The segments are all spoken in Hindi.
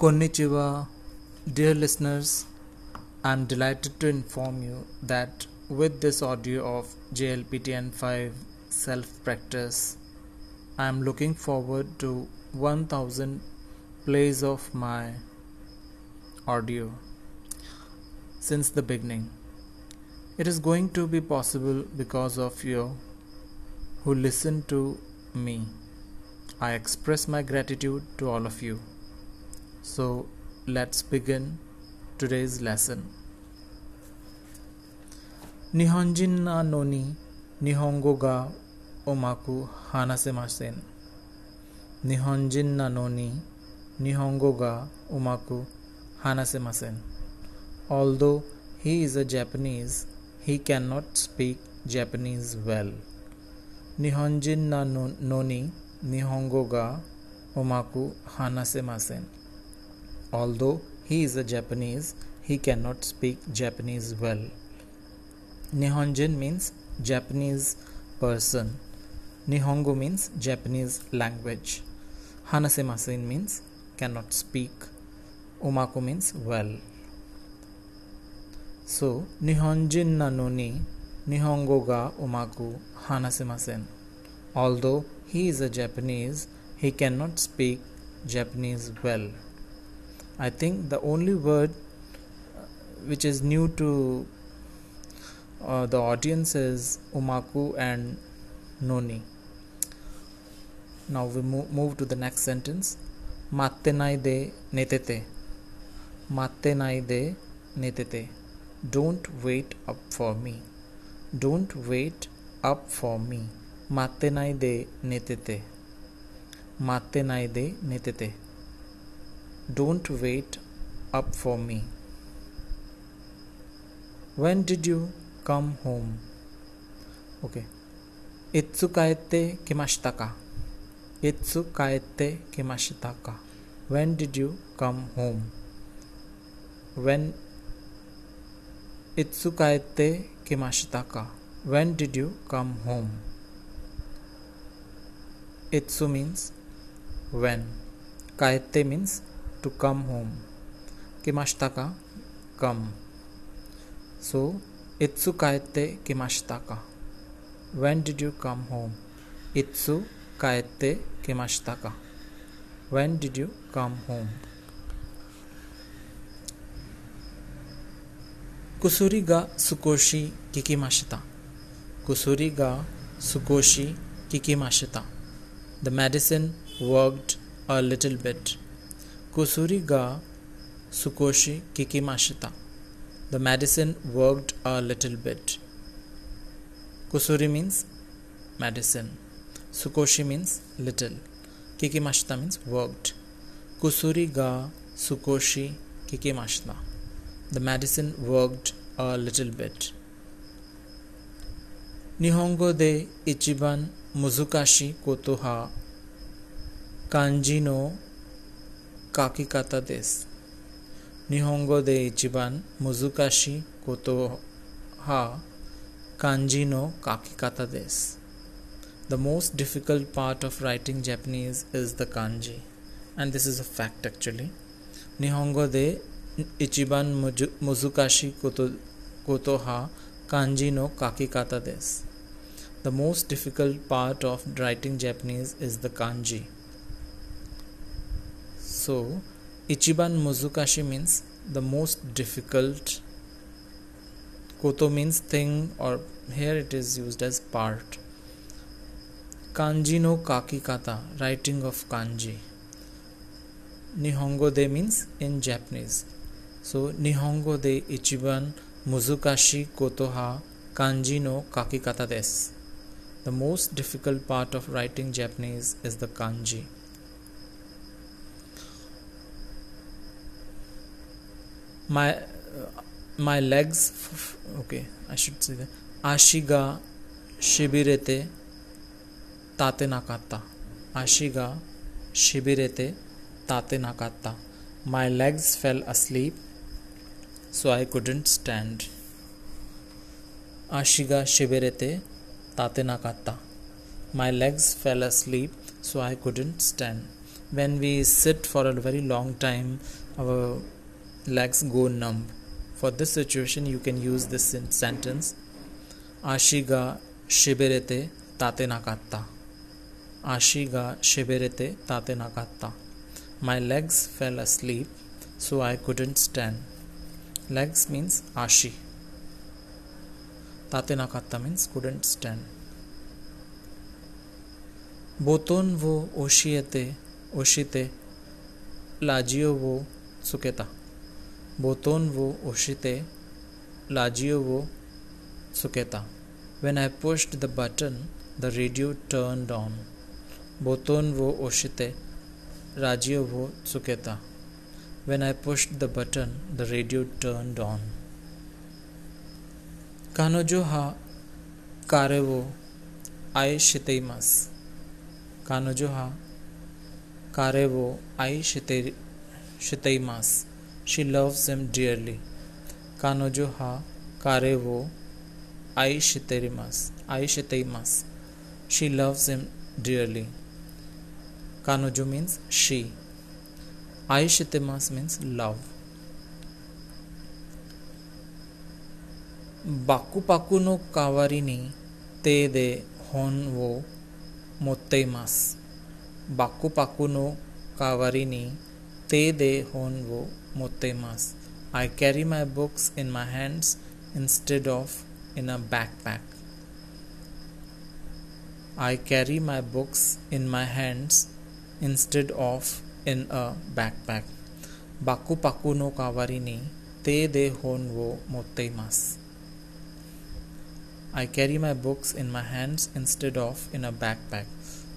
Konnichiwa, dear listeners. I'm delighted to inform you that with this audio of JLPTN 5 self practice, I'm looking forward to 1000 plays of my audio since the beginning. It is going to be possible because of you who listen to me. I express my gratitude to all of you. So let's begin today's lesson. Nihonjin na noni nihongo ga omaku hanasemasen. Nihonjin na noni nihongo ga omaku hanasemasen. Although he is a Japanese, he cannot speak Japanese well. Nihonjin na noni nihongo ga omaku hanasemasen. Although he is a Japanese, he cannot speak Japanese well. Nihonjin means Japanese person. Nihongo means Japanese language. Hanasemasen means cannot speak. Omaku means well. So, Nihonjin na noni Nihongo ga umaku hanasemasen. Although he is a Japanese, he cannot speak Japanese well. I think the only word uh, which is new to uh, the audience is umaku and noni. Now we move, move to the next sentence. Mattenai de netete. Mattenai de netete. Don't wait up for me. Don't wait up for me. Mattenai de netete. Mattenai de netete. Don't wait up for me. When did you come home? Okay. Itsu kaete kimashita ka? Itsu kaete kimashita ka? When did you come home? When Itsu kaete kimashita ka? When did you come home? Itsu means when. Kaete means to come home किमाश्ता का कम सो इत्सु कायते किमाश्ता का when did you come home इत्सु कायते किमाश्ता का when did you come home कुसुरी गा सुकोशी किकी माशता कुसुरी गा सुकोशी किकी माशता the medicine worked a little bit कुसुरी गा सुकोशी किकी माशिता the medicine worked a little bit कुसुरी मीन्स मेडिसिन सुकोशी मीन्स लिटिल किकी माशिता मीन्स वर्कड कुसुरी गा सुकोशी किकी माशिता the medicine worked a little bit निहोंगो दे इचिबन मुजुकाशी कोतुहा कांजीनो 書き方です。日本語で一番難しいことは漢字の書き方です。The most difficult part of writing Japanese is the kanji. And this is a fact actually. 日本語で一番難しいことことは漢字の書き方です。The most difficult part of writing Japanese is the kanji. So, Ichiban Muzukashi means the most difficult. Koto means thing, or here it is used as part. Kanji no kakikata, writing of kanji. Nihongo de means in Japanese. So, Nihongo de Ichiban Muzukashi koto ha kanji no kakikata desu. The most difficult part of writing Japanese is the kanji. My uh, my legs okay i should say that ashiga shibirete tate nakatta ashiga shibirete tate nakatta my legs fell asleep so i couldn't stand ashiga shibirete tate nakatta my legs fell asleep so i couldn't stand when we sit for a very long time our legs go numb for this situation you can use this sentence ashiga shiberete tate nakatta ashiga shiberete tate nakatta my legs fell asleep so i couldn't stand legs means ashi tate nakatta means couldn't stand boton wo oshiete oshite lagio wo suketa बोतोन वो ओशिते, लाजियो वो सुकेता। When I pushed the button the radio turn on बोतोन वो ओशिते राजियो वो सुकेता। When I pushed the button the radio turn on कानो जो हा कारे वो आई शितेमस कानो जो हा कारे वो आई शिते शितेमस शी लव्स एम डियरली कानोजो हा, कारे वो आयुष तेरिमास आयुष तेमास शी लव्स एम डियरली कानोजो मीन्स शी आयुष तेमास मीन्स लव बाकू पाकू नो कावारी नी, ते दे होन वो मोतेमास बाकू पाकू नो कावारी नी, ते दे होन वो motteimasu. I carry my books in my hands instead of in a backpack. I carry my books in my hands instead of in a backpack. Baku paku no kawari ni te de hon wo motteimasu. I carry my books in my hands instead of in a backpack.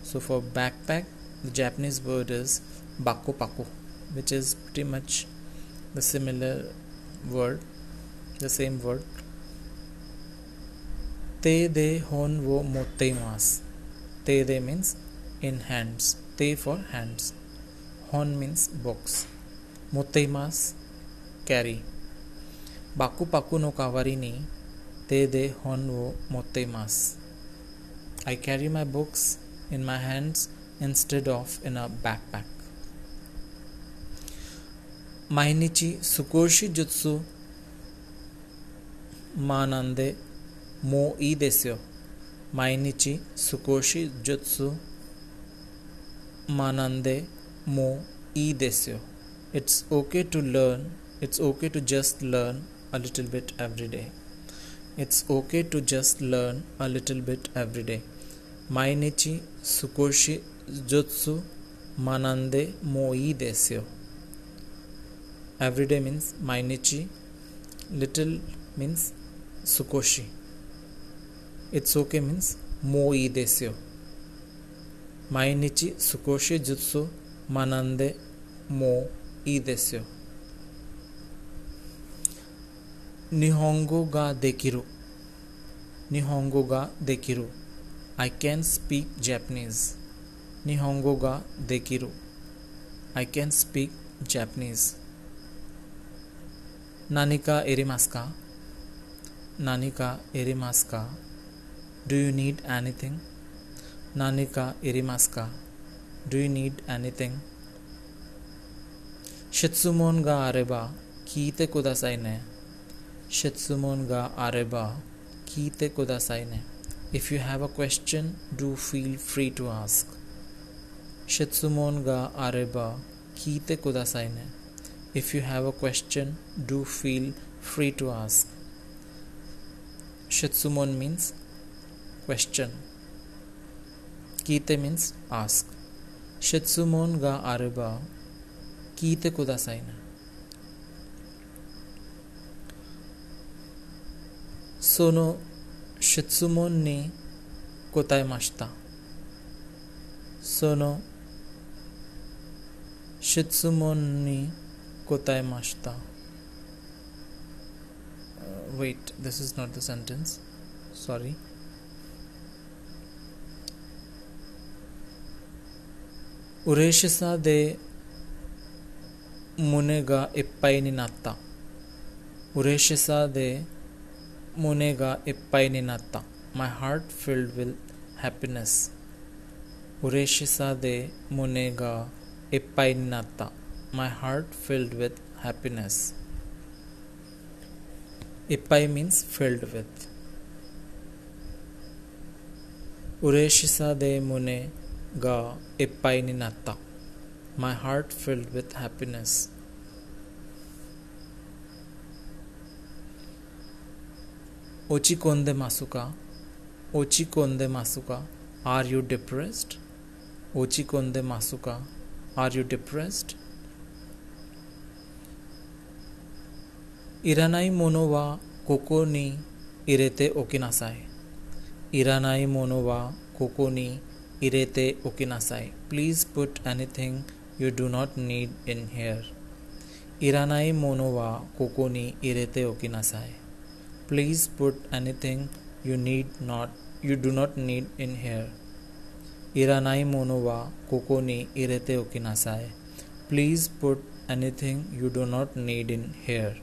So for backpack, the Japanese word is baku paku, which is pretty much the similar word, the same word. Te de hon wo motteimasu. Te de means in hands. Te for hands. Hon means books. Motteimasu carry. Baku paku no kawari ni te de hon wo motteimasu. I carry my books in my hands instead of in a backpack. Mainichi sukoshi jutsu manande mo ii desyo. Mainichi sukoshi jutsu manande mo ii desyo. It's okay to learn. It's okay to just learn a little bit every day. It's okay to just learn a little bit every day. Mainichi sukoshi jutsu manande moi desyo. Everyday means माइनिची लिटिल मीन्स सुकोशी इट्स ओके मीन्स मो ई देस्यो माइनिची सुकोशी जुत्सु मनंदे मो ई देस्यो निहोंगो गा देखिरु निहोंगो गा देखिरु आई कैन स्पीक जैपनीज निहोंगो गा देखिरु I can speak Japanese Nanika erimasu ka? Nanika erimasu ka? Do you need anything? Nanika erimasu ka? Do you need anything? Shitsumon ga areba kiite kudasai ne. Shitsumon ga areba kiite kudasai ne. If you have a question, do feel free to ask. Shitsumon ga areba kite kudasai ne. If you have a question, do feel free to ask. Shitsumon means question. Kite means ask. Shitsumon ga areba kite kudasai ne. Sono shitsumon ni kotaemashita. Sono shitsumon कोता माशता wait this is not the sentence sorry उरेशसा दे मुनेगा इप्पाई नाता उरेशसा दे मुनेगा इप्पाई नाता my heart filled with happiness उरेशसा दे मुनेगा इप्पाई नाता My heart filled with happiness. Ippai means filled with. Ureshisa de mune ga ippai ninatta. My heart filled with happiness. Ochikonde Masuka. Ochikonde Masuka. Are you depressed? Ochikonde Masuka. Are you depressed? इरानाई मोनोवा कोकोनी इरेते ओकिनासाय इरानाई मोनोवा कोकोनी इरेते ओकिनासाय please put anything you do not need in here इरानाई मोनोवा कोकोनी इरेते ओकिनासाय please put anything you need not you do not need in here इरानाई मोनोवा कोकोनी इरेते ओकिनासाय please put anything you do not need in here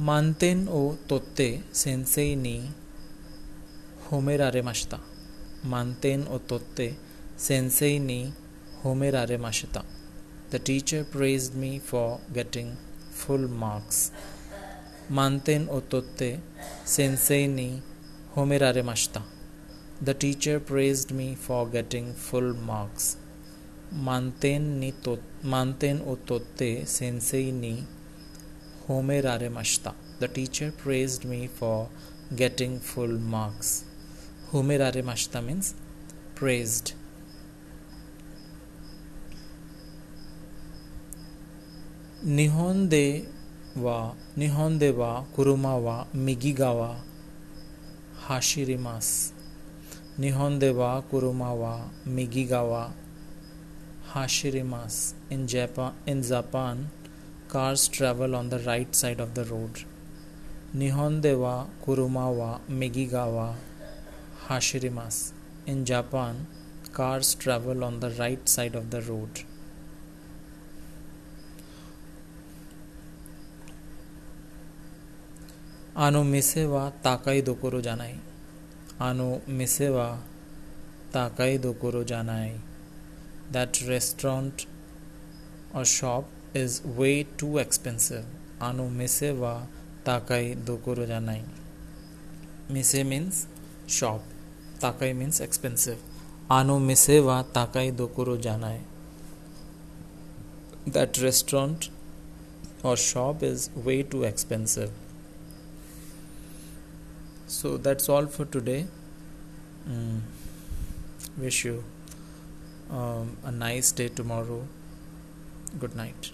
মানতেন ও তত্ত্বে সেন্সেই নি হোমের আরে মাসতা। মানতেন ও তত্ত্বে সেন্সেই নি হোমের আরে মাসতা। The teacher praised me for getting full marks মানতেন ও তত্ত্বে সেন্সেই নি হোমের আরে মাসতা। The teacher praised me for getting full marks মানতেন নি মানতেন ও তত্ত্বে সেন্সেই নি होमे रारे मश्ता the teacher praised me for getting full marks होमे रारे मश्ता मीन्स प्रेज्ड निहोन दे वा निहोन दे वा कुरुमा वा मिगी गावा हाशिरिमास निहोन दे वा कुरुमा वा मिगी गावा हाशिरिमास in Japan in Japan Cars travel on the right side of the road. Nihondewa, Kurumawa, Megigawa, Hashirimas. In Japan, cars travel on the right side of the road. Ano misewa takai তাকাই দোকরো Ano misewa takai বা তাকাই That restaurant or shop is way too expensive. Anu mese wa takai dokoro janai. Mese means shop. Takai means expensive. Anu mese wa takai dokoro janai. That restaurant or shop is way too expensive. So that's all for today. Mm. Wish you um, a nice day tomorrow. Good night.